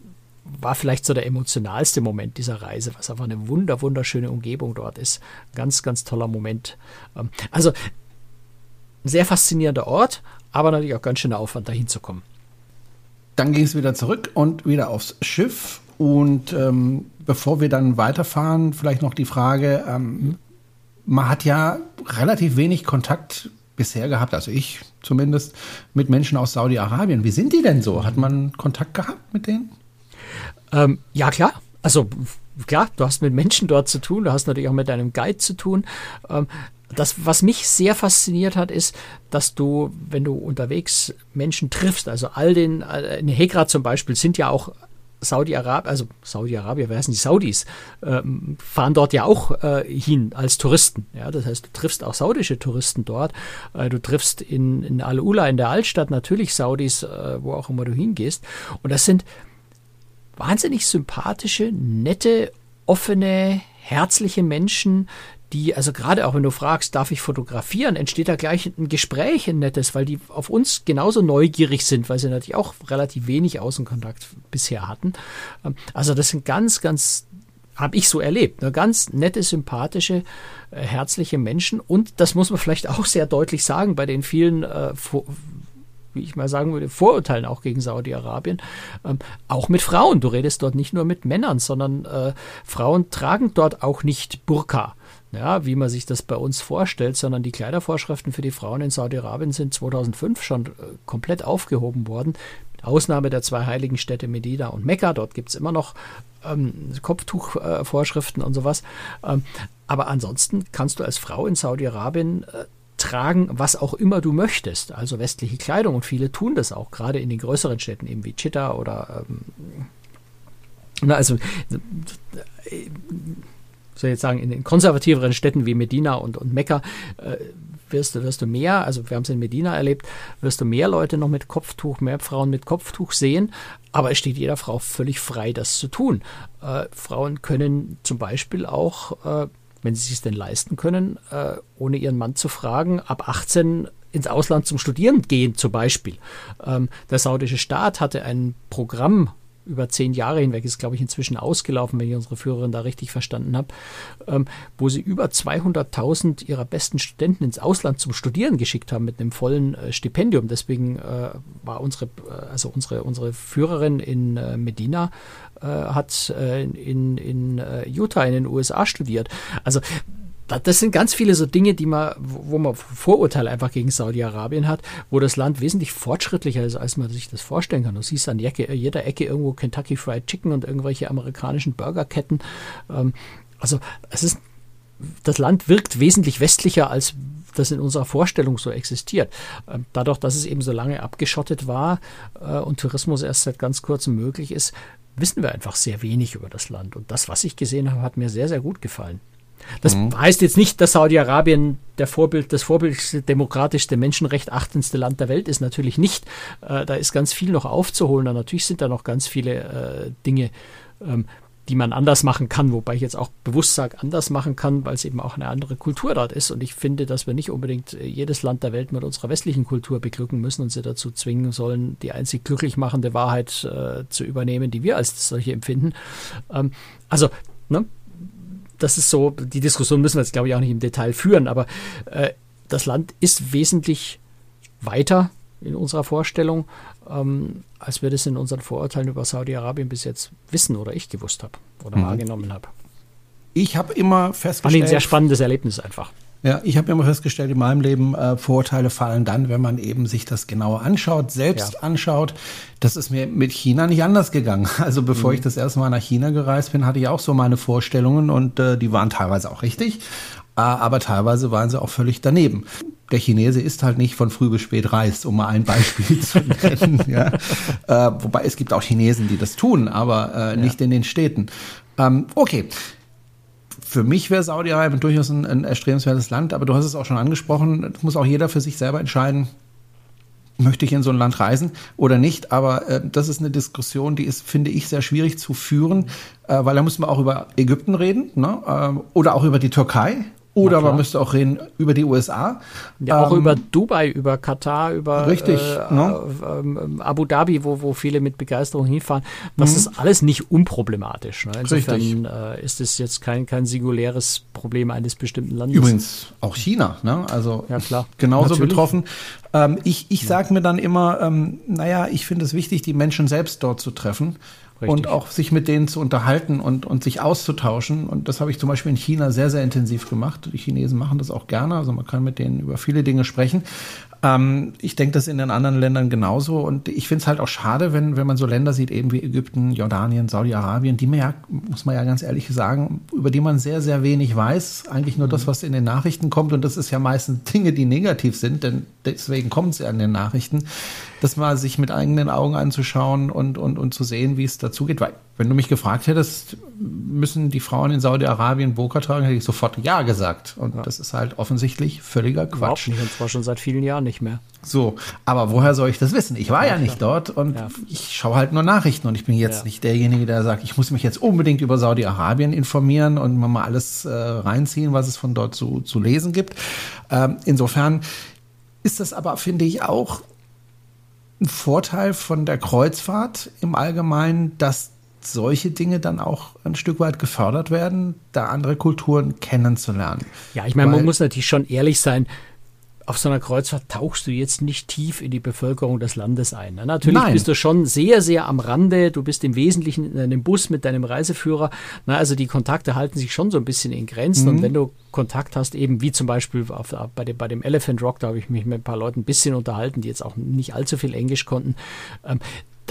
war vielleicht so der emotionalste Moment dieser Reise, was einfach eine wunder, wunderschöne Umgebung dort ist. Ganz, ganz toller Moment. Ähm, also sehr faszinierender Ort, aber natürlich auch ganz schöner Aufwand, dahin zu kommen. Dann ging es wieder zurück und wieder aufs Schiff. Und ähm, bevor wir dann weiterfahren, vielleicht noch die Frage, ähm, mhm. man hat ja relativ wenig Kontakt bisher gehabt, also ich zumindest, mit Menschen aus Saudi-Arabien. Wie sind die denn so? Hat man Kontakt gehabt mit denen? Ähm, ja, klar. Also klar, du hast mit Menschen dort zu tun, du hast natürlich auch mit deinem Guide zu tun. Ähm, das, was mich sehr fasziniert hat, ist, dass du, wenn du unterwegs Menschen triffst, also all den, in Hegra zum Beispiel, sind ja auch Saudi-Arabien, also Saudi-Arabien, wer heißen die Saudis, ähm, fahren dort ja auch äh, hin als Touristen. Ja, das heißt, du triffst auch saudische Touristen dort. Äh, du triffst in, in Al-Ula, in der Altstadt, natürlich Saudis, äh, wo auch immer du hingehst. Und das sind wahnsinnig sympathische, nette, offene, herzliche Menschen, die, also gerade auch wenn du fragst, darf ich fotografieren, entsteht da gleich ein Gespräch, ein nettes, weil die auf uns genauso neugierig sind, weil sie natürlich auch relativ wenig Außenkontakt bisher hatten. Ähm, also das sind ganz, ganz, habe ich so erlebt, ne? ganz nette, sympathische, äh, herzliche Menschen und das muss man vielleicht auch sehr deutlich sagen bei den vielen äh, wie ich mal sagen würde, Vorurteilen auch gegen Saudi-Arabien, ähm, auch mit Frauen. Du redest dort nicht nur mit Männern, sondern äh, Frauen tragen dort auch nicht Burka ja, wie man sich das bei uns vorstellt, sondern die Kleidervorschriften für die Frauen in Saudi-Arabien sind 2005 schon äh, komplett aufgehoben worden. Ausnahme der zwei heiligen Städte Medina und Mekka. Dort gibt es immer noch ähm, Kopftuchvorschriften äh, und sowas. Ähm, aber ansonsten kannst du als Frau in Saudi-Arabien äh, tragen, was auch immer du möchtest. Also westliche Kleidung. Und viele tun das auch, gerade in den größeren Städten, eben wie Chitta oder. Ähm, na, also. Äh, soll jetzt sagen, in den konservativeren Städten wie Medina und, und Mekka äh, wirst, du, wirst du mehr, also wir haben es in Medina erlebt, wirst du mehr Leute noch mit Kopftuch, mehr Frauen mit Kopftuch sehen. Aber es steht jeder Frau völlig frei, das zu tun. Äh, Frauen können zum Beispiel auch, äh, wenn sie es denn leisten können, äh, ohne ihren Mann zu fragen, ab 18 ins Ausland zum Studieren gehen zum Beispiel. Ähm, der saudische Staat hatte ein Programm über zehn Jahre hinweg, ist glaube ich inzwischen ausgelaufen, wenn ich unsere Führerin da richtig verstanden habe, ähm, wo sie über 200.000 ihrer besten Studenten ins Ausland zum Studieren geschickt haben mit einem vollen äh, Stipendium. Deswegen äh, war unsere, äh, also unsere, unsere Führerin in äh, Medina äh, hat äh, in, in Utah in den USA studiert. Also das sind ganz viele so Dinge, die man, wo man Vorurteile einfach gegen Saudi-Arabien hat, wo das Land wesentlich fortschrittlicher ist, als man sich das vorstellen kann. Du siehst an jeder Ecke irgendwo Kentucky Fried Chicken und irgendwelche amerikanischen Burgerketten. Ähm, also es ist, das Land wirkt wesentlich westlicher, als das in unserer Vorstellung so existiert. Ähm, dadurch, dass es eben so lange abgeschottet war äh, und Tourismus erst seit ganz kurzem möglich ist, wissen wir einfach sehr wenig über das Land. Und das, was ich gesehen habe, hat mir sehr, sehr gut gefallen. Das mhm. heißt jetzt nicht, dass Saudi-Arabien der Vorbild, das vorbildlichste, demokratischste, menschenrecht achtendste Land der Welt ist. Natürlich nicht. Äh, da ist ganz viel noch aufzuholen. Und natürlich sind da noch ganz viele äh, Dinge, ähm, die man anders machen kann, wobei ich jetzt auch bewusst sage, anders machen kann, weil es eben auch eine andere Kultur dort ist. Und ich finde, dass wir nicht unbedingt äh, jedes Land der Welt mit unserer westlichen Kultur beglücken müssen und sie dazu zwingen sollen, die einzig glücklich machende Wahrheit äh, zu übernehmen, die wir als solche empfinden. Ähm, also, ne, das ist so, die Diskussion müssen wir jetzt, glaube ich, auch nicht im Detail führen, aber äh, das Land ist wesentlich weiter in unserer Vorstellung, ähm, als wir das in unseren Vorurteilen über Saudi-Arabien bis jetzt wissen oder ich gewusst habe oder mhm. wahrgenommen habe. Ich habe immer festgestellt. War ein sehr spannendes Erlebnis einfach. Ja, ich habe immer festgestellt in meinem Leben, äh, Vorurteile fallen dann, wenn man eben sich das genauer anschaut, selbst ja. anschaut. Das ist mir mit China nicht anders gegangen. Also bevor mhm. ich das erste Mal nach China gereist bin, hatte ich auch so meine Vorstellungen und äh, die waren teilweise auch richtig, äh, aber teilweise waren sie auch völlig daneben. Der Chinese ist halt nicht von früh bis spät reist, um mal ein Beispiel zu nennen. ja. Äh, wobei es gibt auch Chinesen, die das tun, aber äh, nicht in den Städten. Ähm, okay für mich wäre Saudi-Arabien durchaus ein, ein erstrebenswertes Land, aber du hast es auch schon angesprochen, das muss auch jeder für sich selber entscheiden, möchte ich in so ein Land reisen oder nicht. Aber äh, das ist eine Diskussion, die ist, finde ich, sehr schwierig zu führen, äh, weil da müssen wir auch über Ägypten reden ne? äh, oder auch über die Türkei. Oder man müsste auch reden über die USA. Ja, auch ähm, über Dubai, über Katar, über richtig, äh, ne? äh, Abu Dhabi, wo, wo viele mit Begeisterung hinfahren. Das mhm. ist alles nicht unproblematisch. Ne? Insofern äh, ist es jetzt kein, kein singuläres Problem eines bestimmten Landes. Übrigens auch China, ne? also ja, klar. genauso Natürlich. betroffen. Ähm, ich ich sage mir dann immer, ähm, naja, ich finde es wichtig, die Menschen selbst dort zu treffen. Richtig. und auch sich mit denen zu unterhalten und, und sich auszutauschen. Und das habe ich zum Beispiel in China sehr, sehr intensiv gemacht. Die Chinesen machen das auch gerne. Also man kann mit denen über viele Dinge sprechen. Ähm, ich denke, das in den anderen Ländern genauso. Und ich finde es halt auch schade, wenn, wenn man so Länder sieht, eben wie Ägypten, Jordanien, Saudi-Arabien, die man ja, muss man ja ganz ehrlich sagen, über die man sehr, sehr wenig weiß. Eigentlich nur das, was in den Nachrichten kommt. Und das ist ja meistens Dinge, die negativ sind, denn deswegen kommt es ja in den Nachrichten das mal sich mit eigenen Augen anzuschauen und, und, und zu sehen, wie es dazu geht. Weil, wenn du mich gefragt hättest, müssen die Frauen in Saudi-Arabien Burka tragen, hätte ich sofort Ja gesagt. Und ja. das ist halt offensichtlich völliger Quatsch. Überhaupt nicht, und zwar schon seit vielen Jahren nicht mehr. So, aber woher soll ich das wissen? Ich war ja, ja nicht dort und ja. ich schaue halt nur Nachrichten und ich bin jetzt nicht derjenige, der sagt, ich muss mich jetzt unbedingt über Saudi-Arabien informieren und mal alles äh, reinziehen, was es von dort zu, zu lesen gibt. Ähm, insofern ist das aber, finde ich, auch ein Vorteil von der Kreuzfahrt im Allgemeinen, dass solche Dinge dann auch ein Stück weit gefördert werden, da andere Kulturen kennenzulernen. Ja, ich meine, man muss natürlich schon ehrlich sein auf so einer Kreuzfahrt tauchst du jetzt nicht tief in die Bevölkerung des Landes ein. Natürlich Nein. bist du schon sehr, sehr am Rande. Du bist im Wesentlichen in einem Bus mit deinem Reiseführer. Na, also die Kontakte halten sich schon so ein bisschen in Grenzen. Mhm. Und wenn du Kontakt hast, eben wie zum Beispiel auf, bei, dem, bei dem Elephant Rock, da habe ich mich mit ein paar Leuten ein bisschen unterhalten, die jetzt auch nicht allzu viel Englisch konnten. Ähm,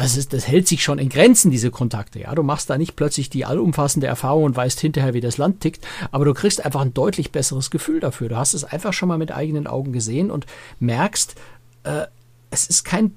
das, ist, das hält sich schon in Grenzen, diese Kontakte. Ja, du machst da nicht plötzlich die allumfassende Erfahrung und weißt hinterher, wie das Land tickt, aber du kriegst einfach ein deutlich besseres Gefühl dafür. Du hast es einfach schon mal mit eigenen Augen gesehen und merkst, äh, es ist kein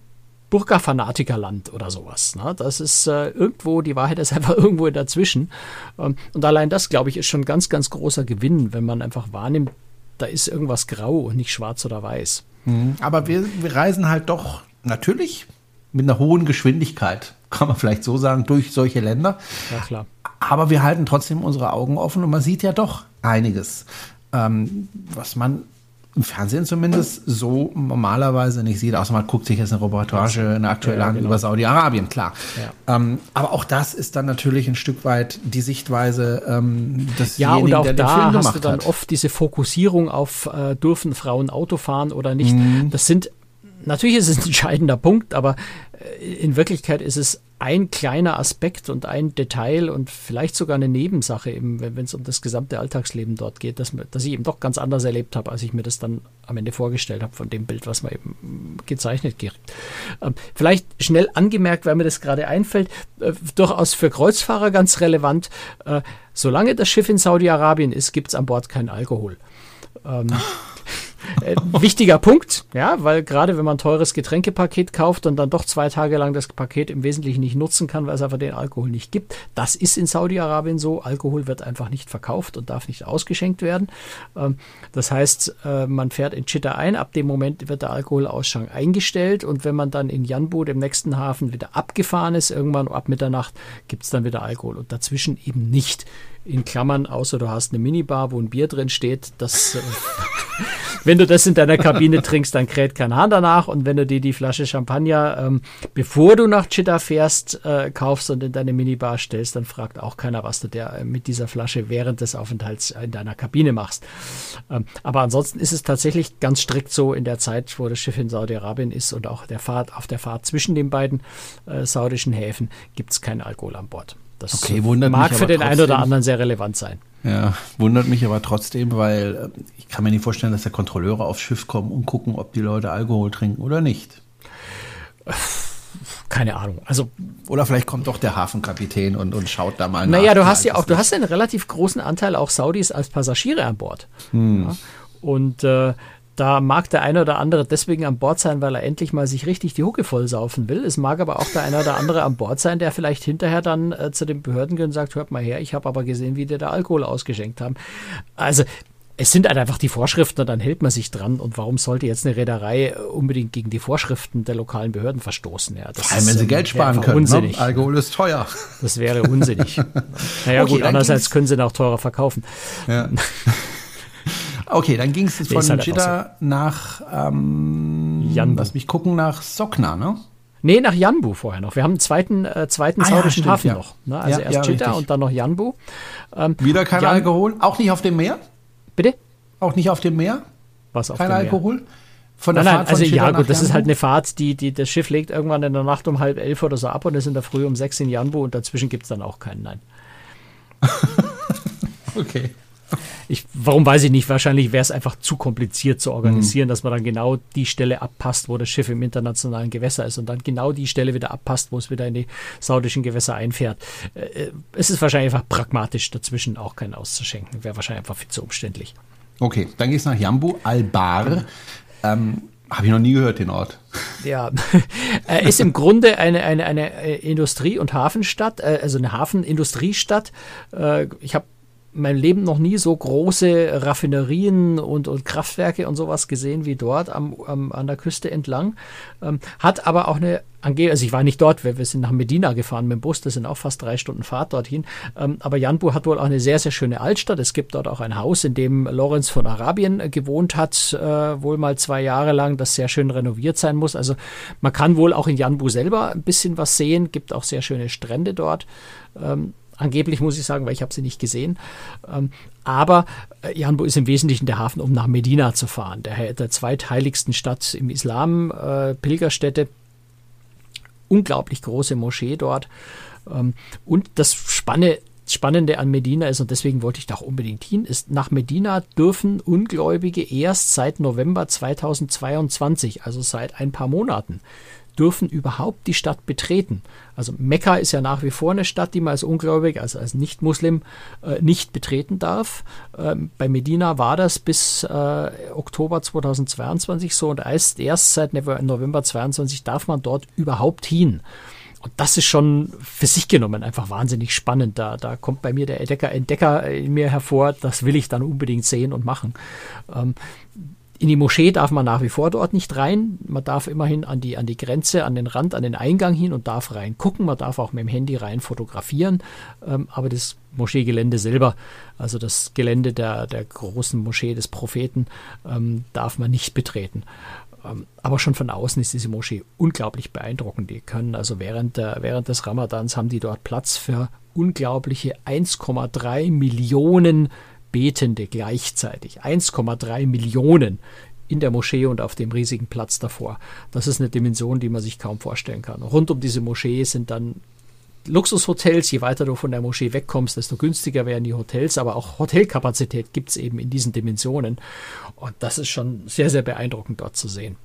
Burka-Fanatikerland oder sowas. Ne? Das ist äh, irgendwo, die Wahrheit ist einfach irgendwo dazwischen. Ähm, und allein das, glaube ich, ist schon ein ganz, ganz großer Gewinn, wenn man einfach wahrnimmt, da ist irgendwas grau und nicht schwarz oder weiß. Mhm. Aber wir, wir reisen halt doch natürlich mit einer hohen Geschwindigkeit, kann man vielleicht so sagen, durch solche Länder. Ja, klar. Aber wir halten trotzdem unsere Augen offen und man sieht ja doch einiges, ähm, was man im Fernsehen zumindest so normalerweise nicht sieht, außer man guckt sich jetzt eine Reportage, eine aktuelle ja, an genau. über Saudi-Arabien, klar. Ja. Ähm, aber auch das ist dann natürlich ein Stück weit die Sichtweise ähm, des Ja, und auch da hast du dann hat. oft diese Fokussierung auf, äh, dürfen Frauen Auto fahren oder nicht. Mhm. Das sind Natürlich ist es ein entscheidender Punkt, aber äh, in Wirklichkeit ist es ein kleiner Aspekt und ein Detail und vielleicht sogar eine Nebensache, eben, wenn es um das gesamte Alltagsleben dort geht, dass, dass ich eben doch ganz anders erlebt habe, als ich mir das dann am Ende vorgestellt habe von dem Bild, was man eben gezeichnet kriegt. Ähm, vielleicht schnell angemerkt, weil mir das gerade einfällt, äh, durchaus für Kreuzfahrer ganz relevant. Äh, solange das Schiff in Saudi-Arabien ist, gibt es an Bord keinen Alkohol. Ähm, Äh, wichtiger Punkt, ja, weil gerade wenn man ein teures Getränkepaket kauft und dann doch zwei Tage lang das Paket im Wesentlichen nicht nutzen kann, weil es einfach den Alkohol nicht gibt. Das ist in Saudi-Arabien so. Alkohol wird einfach nicht verkauft und darf nicht ausgeschenkt werden. Ähm, das heißt, äh, man fährt in Chitta ein, ab dem Moment wird der Alkoholausschank eingestellt und wenn man dann in Janbu, dem nächsten Hafen, wieder abgefahren ist, irgendwann ab Mitternacht, gibt es dann wieder Alkohol und dazwischen eben nicht in Klammern, außer du hast eine Minibar, wo ein Bier drin steht. Das, äh, wenn du das in deiner Kabine trinkst, dann kräht kein Hahn danach. Und wenn du dir die Flasche Champagner, ähm, bevor du nach Chitta fährst, äh, kaufst und in deine Minibar stellst, dann fragt auch keiner, was du der, äh, mit dieser Flasche während des Aufenthalts in deiner Kabine machst. Ähm, aber ansonsten ist es tatsächlich ganz strikt so in der Zeit, wo das Schiff in Saudi-Arabien ist und auch der Fahrt, auf der Fahrt zwischen den beiden äh, saudischen Häfen gibt es keinen Alkohol an Bord. Das okay, wundert mag mich für den einen oder anderen sehr relevant sein. Ja, wundert mich aber trotzdem, weil äh, ich kann mir nicht vorstellen, dass der Kontrolleure aufs Schiff kommen und gucken, ob die Leute Alkohol trinken oder nicht. Keine Ahnung. Also oder vielleicht kommt doch der Hafenkapitän und, und schaut da mal naja, nach. Naja, du hast ja auch, du hast ja einen relativ großen Anteil auch Saudis als Passagiere an Bord. Hm. Ja, und äh, da mag der eine oder andere deswegen an Bord sein, weil er endlich mal sich richtig die Hucke voll saufen will. Es mag aber auch der eine oder andere an Bord sein, der vielleicht hinterher dann äh, zu den Behörden geht und sagt, hört mal her, ich habe aber gesehen, wie die da Alkohol ausgeschenkt haben. Also es sind halt einfach die Vorschriften und dann hält man sich dran. Und warum sollte jetzt eine Reederei unbedingt gegen die Vorschriften der lokalen Behörden verstoßen? Ja, Vor allem, wenn sie ähm, Geld sparen können. Ne? Unsinnig. Ne? Alkohol ist teuer. Das wäre unsinnig. naja, okay, gut, andererseits können sie ihn auch teurer verkaufen. Ja. Okay, dann ging es jetzt von halt Jeddah so. nach, ähm, Janbu. lass mich gucken, nach Sokna, ne? Nee, nach Janbu vorher noch. Wir haben einen zweiten, äh, zweiten ah, saudischen ja, Hafen ja. noch. Ne? Also ja, erst Jeddah und dann noch Janbu. Ähm, Wieder kein Jan Alkohol? Auch nicht auf dem Meer? Bitte? Auch nicht auf dem Meer? Was auf kein dem Alkohol? Meer? Von der nein, Fahrt nein, also ja gut, das ist halt eine Fahrt, die, die, das Schiff legt irgendwann in der Nacht um halb elf oder so ab und ist in der Früh um sechs in Janbu und dazwischen gibt es dann auch keinen, nein. okay. Ich, warum weiß ich nicht, wahrscheinlich wäre es einfach zu kompliziert zu organisieren, mhm. dass man dann genau die Stelle abpasst, wo das Schiff im internationalen Gewässer ist und dann genau die Stelle wieder abpasst, wo es wieder in die saudischen Gewässer einfährt. Äh, es ist wahrscheinlich einfach pragmatisch dazwischen auch keinen auszuschenken. Wäre wahrscheinlich einfach viel zu umständlich. Okay, dann geht es nach Jambu, Albar. Ähm, habe ich noch nie gehört, den Ort. Ja, er ist im Grunde eine, eine, eine äh, Industrie- und Hafenstadt, äh, also eine Hafenindustriestadt. Äh, ich habe mein Leben noch nie so große Raffinerien und, und Kraftwerke und sowas gesehen wie dort am, am an der Küste entlang. Ähm, hat aber auch eine also ich war nicht dort, wir, wir sind nach Medina gefahren mit dem Bus, das sind auch fast drei Stunden Fahrt dorthin. Ähm, aber Janbu hat wohl auch eine sehr, sehr schöne Altstadt. Es gibt dort auch ein Haus, in dem Lorenz von Arabien gewohnt hat, äh, wohl mal zwei Jahre lang, das sehr schön renoviert sein muss. Also man kann wohl auch in Janbu selber ein bisschen was sehen, gibt auch sehr schöne Strände dort. Ähm, Angeblich muss ich sagen, weil ich habe sie nicht gesehen. Ähm, aber äh, Janbu ist im Wesentlichen der Hafen, um nach Medina zu fahren, der, der zweitheiligsten Stadt im Islam, äh, Pilgerstätte. Unglaublich große Moschee dort. Ähm, und das Spanne, Spannende an Medina ist, und deswegen wollte ich da auch unbedingt hin, ist, nach Medina dürfen Ungläubige erst seit November 2022, also seit ein paar Monaten, dürfen überhaupt die Stadt betreten. Also Mekka ist ja nach wie vor eine Stadt, die man als Ungläubig, also als Nicht-Muslim äh, nicht betreten darf. Ähm, bei Medina war das bis äh, Oktober 2022 so und erst, erst seit November 2022 darf man dort überhaupt hin. Und das ist schon für sich genommen einfach wahnsinnig spannend. Da, da kommt bei mir der Entdecker, Entdecker in mir hervor. Das will ich dann unbedingt sehen und machen. Ähm, in die Moschee darf man nach wie vor dort nicht rein. Man darf immerhin an die, an die Grenze, an den Rand, an den Eingang hin und darf rein gucken. Man darf auch mit dem Handy rein fotografieren. Ähm, aber das Moscheegelände selber, also das Gelände der, der großen Moschee des Propheten, ähm, darf man nicht betreten. Ähm, aber schon von außen ist diese Moschee unglaublich beeindruckend. Die können also während, der, während des Ramadans haben die dort Platz für unglaubliche 1,3 Millionen Betende gleichzeitig. 1,3 Millionen in der Moschee und auf dem riesigen Platz davor. Das ist eine Dimension, die man sich kaum vorstellen kann. Rund um diese Moschee sind dann Luxushotels. Je weiter du von der Moschee wegkommst, desto günstiger werden die Hotels. Aber auch Hotelkapazität gibt es eben in diesen Dimensionen. Und das ist schon sehr, sehr beeindruckend dort zu sehen.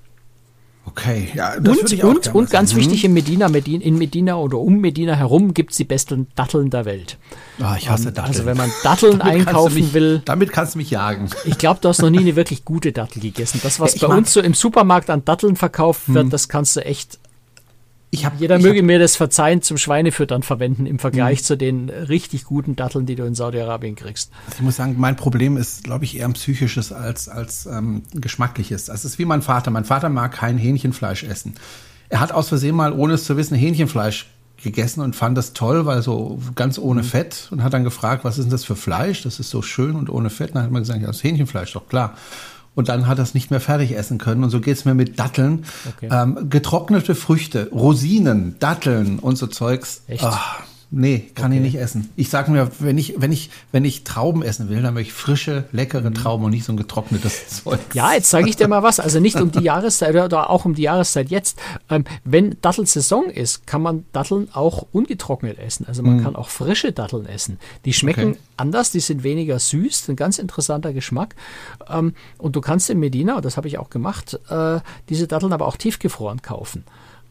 Okay, ja, das und, ich auch und, und ganz wichtig in Medina, Medina, in Medina oder um Medina herum gibt es die besten Datteln der Welt. Ah, ich hasse Datteln. Also wenn man Datteln einkaufen mich, will. Damit kannst du mich jagen. Ich glaube, du hast noch nie eine wirklich gute Dattel gegessen. Das, was ja, bei uns so im Supermarkt an Datteln verkauft wird, hm. das kannst du echt ich hab, Jeder möge hab, mir das verzeihen zum Schweinefüttern verwenden im Vergleich mh. zu den richtig guten Datteln, die du in Saudi-Arabien kriegst. Also ich muss sagen, mein Problem ist, glaube ich, eher ein psychisches als, als ähm, geschmackliches. Es ist wie mein Vater. Mein Vater mag kein Hähnchenfleisch essen. Er hat aus Versehen mal, ohne es zu wissen, Hähnchenfleisch gegessen und fand das toll, weil so ganz ohne mhm. Fett und hat dann gefragt, was ist denn das für Fleisch? Das ist so schön und ohne Fett. Und dann hat man gesagt, ja, das Hähnchenfleisch, doch klar und dann hat er es nicht mehr fertig essen können. Und so geht es mir mit Datteln. Okay. Ähm, getrocknete Früchte, Rosinen, Datteln und so Zeugs. Echt? Ach, Nee, kann okay. ich nicht essen. Ich sage mir, wenn ich, wenn ich, wenn ich Trauben essen will, dann möchte ich frische, leckere mhm. Trauben und nicht so ein getrocknetes Zeug. Ja, jetzt zeige ich dir mal was. Also nicht um die Jahreszeit oder auch um die Jahreszeit jetzt. Ähm, wenn Dattelsaison ist, kann man Datteln auch ungetrocknet essen. Also man mhm. kann auch frische Datteln essen. Die schmecken okay. anders, die sind weniger süß, ein ganz interessanter Geschmack. Ähm, und du kannst in Medina, das habe ich auch gemacht, äh, diese Datteln aber auch tiefgefroren kaufen.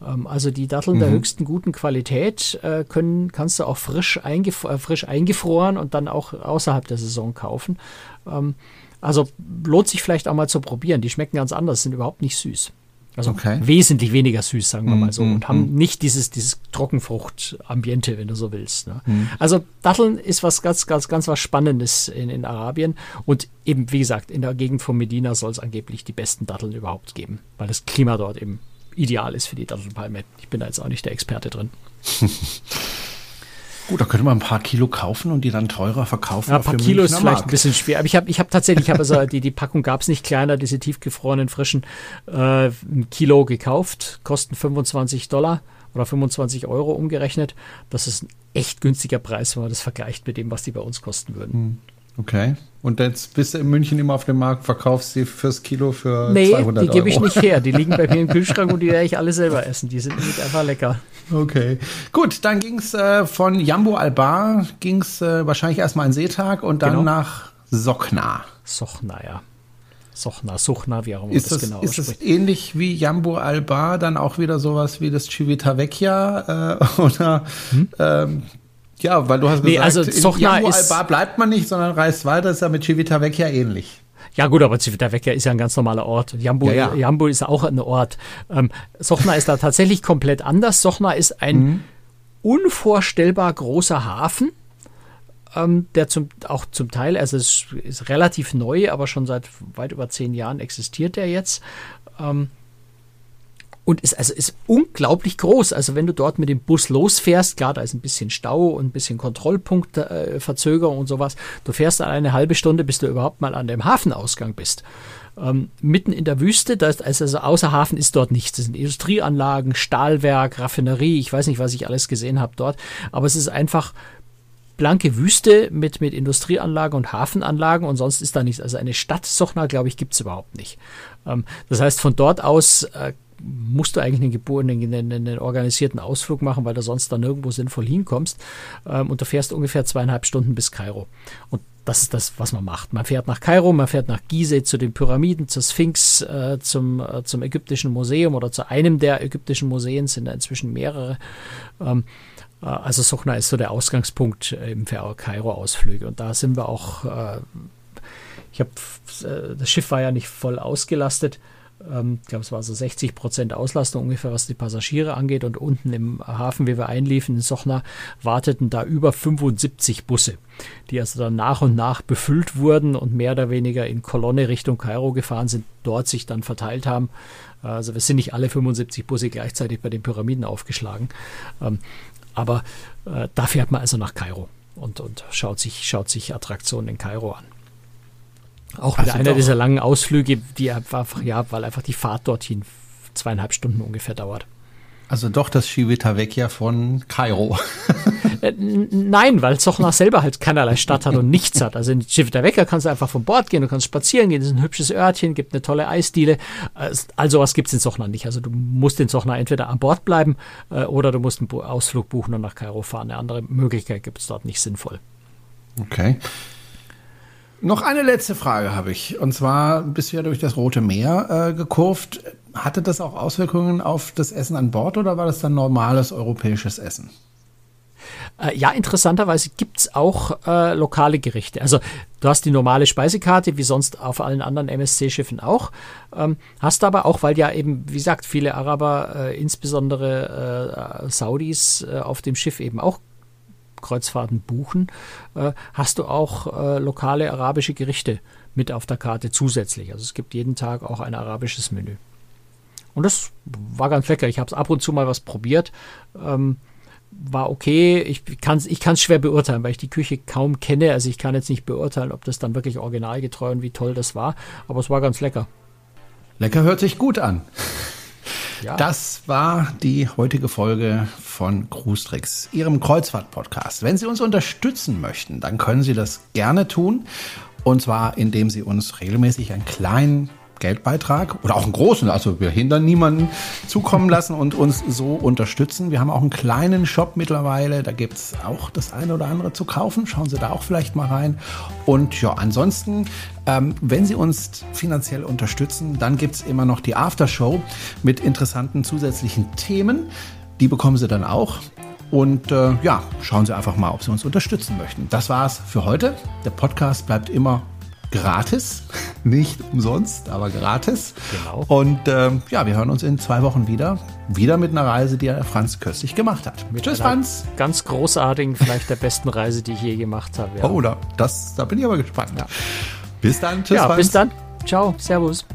Ähm, also die Datteln mhm. der höchsten guten Qualität äh, können, kannst du auch frisch, eingef äh, frisch eingefroren und dann auch außerhalb der Saison kaufen. Ähm, also lohnt sich vielleicht auch mal zu probieren. Die schmecken ganz anders, sind überhaupt nicht süß. Also okay. wesentlich weniger süß, sagen wir mal so, mm, und haben mm. nicht dieses, dieses Trockenfrucht-Ambiente, wenn du so willst. Ne? Mm. Also Datteln ist was ganz, ganz, ganz was Spannendes in, in Arabien. Und eben, wie gesagt, in der Gegend von Medina soll es angeblich die besten Datteln überhaupt geben, weil das Klima dort eben ideal ist für die Dattelpalme. Ich bin da jetzt auch nicht der Experte drin. Gut, da könnte man ein paar Kilo kaufen und die dann teurer verkaufen. Ja, ein paar Kilo ist vielleicht ein bisschen schwer. Aber ich habe ich hab tatsächlich, ich habe also die, die Packung gab es nicht kleiner, diese tiefgefrorenen frischen, äh, ein Kilo gekauft, kosten 25 Dollar oder 25 Euro umgerechnet. Das ist ein echt günstiger Preis, wenn man das vergleicht mit dem, was die bei uns kosten würden. Hm. Okay. Und jetzt bist du in München immer auf dem Markt, verkaufst sie fürs Kilo für nee, 200 Euro. die gebe ich nicht her. Die liegen bei mir im Kühlschrank und die werde ich alle selber essen. Die sind nicht einfach lecker. Okay. Gut, dann ging es äh, von Jambo Albar, ging es äh, wahrscheinlich erstmal ein Seetag und dann genau. nach Sochna. Sochna, ja. Sochna, Suchna, wie auch immer ist das, das genau Ist das ähnlich wie Jambo Alba dann auch wieder sowas wie das Civitavecchia äh, oder hm? ähm, ja, weil du hast gesagt, also Sochna Jambo Alba bleibt man nicht, sondern reist weiter, ist ja mit Civitavecchia ähnlich. Ja gut, aber Civitavecchia ist ja ein ganz normaler Ort. Jambo, ja, ja. Jambo ist auch ein Ort. Ähm, Sochna ist da tatsächlich komplett anders. Sochna ist ein mhm. unvorstellbar großer Hafen ähm, der zum, auch zum Teil, also es ist relativ neu, aber schon seit weit über zehn Jahren existiert er jetzt. Ähm, und ist also ist unglaublich groß. Also wenn du dort mit dem Bus losfährst, klar, da ist ein bisschen Stau und ein bisschen Kontrollpunktverzögerung äh, und sowas. Du fährst dann eine halbe Stunde, bis du überhaupt mal an dem Hafenausgang bist. Ähm, mitten in der Wüste, da ist also außer Hafen ist dort nichts. Das sind Industrieanlagen, Stahlwerk, Raffinerie, ich weiß nicht, was ich alles gesehen habe dort, aber es ist einfach blanke Wüste mit, mit Industrieanlagen und Hafenanlagen und sonst ist da nichts. Also eine Stadt Sochna, glaube ich, gibt es überhaupt nicht. Ähm, das heißt, von dort aus äh, musst du eigentlich einen geborenen, einen, einen, organisierten Ausflug machen, weil du sonst da nirgendwo sinnvoll hinkommst. Ähm, und du fährst ungefähr zweieinhalb Stunden bis Kairo. Und das ist das, was man macht. Man fährt nach Kairo, man fährt nach Gizeh zu den Pyramiden, zur Sphinx, äh, zum, äh, zum ägyptischen Museum oder zu einem der ägyptischen Museen, sind da inzwischen mehrere. Ähm, äh, also Sochna ist so der Ausgangspunkt eben für Kairo-Ausflüge. Und da sind wir auch, äh, ich habe, äh, das Schiff war ja nicht voll ausgelastet. Ähm, ich glaube, es war so 60 Prozent Auslastung ungefähr, was die Passagiere angeht. Und unten im Hafen, wie wir einliefen in Sochna, warteten da über 75 Busse, die also dann nach und nach befüllt wurden und mehr oder weniger in Kolonne Richtung Kairo gefahren sind, dort sich dann verteilt haben. Also wir sind nicht alle 75 Busse gleichzeitig bei den Pyramiden aufgeschlagen. Ähm, aber äh, da fährt man also nach Kairo und, und schaut, sich, schaut sich Attraktionen in Kairo an. Auch wieder also einer dieser langen Ausflüge, die einfach, ja, weil einfach die Fahrt dorthin zweieinhalb Stunden ungefähr dauert. Also doch das Civitavecchia von Kairo. Äh, nein, weil Sochna selber halt keinerlei Stadt hat und nichts hat. Also in Civitavecchia kannst du einfach von Bord gehen, du kannst spazieren gehen, das ist ein hübsches Örtchen, gibt eine tolle Eisdiele. Also was gibt es in Sochna nicht. Also du musst in Sochna entweder an Bord bleiben äh, oder du musst einen Ausflug buchen und nach Kairo fahren. Eine andere Möglichkeit gibt es dort nicht sinnvoll. Okay. Noch eine letzte Frage habe ich. Und zwar bist du ja durch das Rote Meer äh, gekurvt. Hatte das auch Auswirkungen auf das Essen an Bord oder war das dann normales europäisches Essen? Äh, ja, interessanterweise gibt es auch äh, lokale Gerichte. Also du hast die normale Speisekarte, wie sonst auf allen anderen MSC-Schiffen auch. Ähm, hast aber auch, weil ja eben, wie gesagt, viele Araber, äh, insbesondere äh, Saudis äh, auf dem Schiff eben auch Kreuzfahrten buchen, äh, hast du auch lokale arabische Gerichte mit auf der Karte zusätzlich. Also es gibt jeden Tag auch ein arabisches Menü. Und das war ganz lecker. Ich habe es ab und zu mal was probiert. Ähm, war okay. Ich kann es ich kann's schwer beurteilen, weil ich die Küche kaum kenne. Also ich kann jetzt nicht beurteilen, ob das dann wirklich originalgetreu und wie toll das war. Aber es war ganz lecker. Lecker hört sich gut an. Ja. Das war die heutige Folge von Cruise Tricks, Ihrem Kreuzfahrt-Podcast. Wenn Sie uns unterstützen möchten, dann können Sie das gerne tun. Und zwar, indem Sie uns regelmäßig einen kleinen Geldbeitrag oder auch einen großen, also wir hindern niemanden, zukommen lassen und uns so unterstützen. Wir haben auch einen kleinen Shop mittlerweile, da gibt es auch das eine oder andere zu kaufen. Schauen Sie da auch vielleicht mal rein. Und ja, ansonsten, ähm, wenn Sie uns finanziell unterstützen, dann gibt es immer noch die Aftershow mit interessanten zusätzlichen Themen. Die bekommen Sie dann auch. Und äh, ja, schauen Sie einfach mal, ob Sie uns unterstützen möchten. Das war's für heute. Der Podcast bleibt immer gratis. Nicht umsonst, aber gratis. Genau. Und ähm, ja, wir hören uns in zwei Wochen wieder. Wieder mit einer Reise, die Franz kürzlich gemacht hat. Mit Tschüss, Franz. Ganz großartigen, vielleicht der besten Reise, die ich je gemacht habe. Ja. Oh, da, das, da bin ich aber gespannt. Ja. Bis dann. Tschüss, ja, Franz. Bis dann. Ciao. Servus.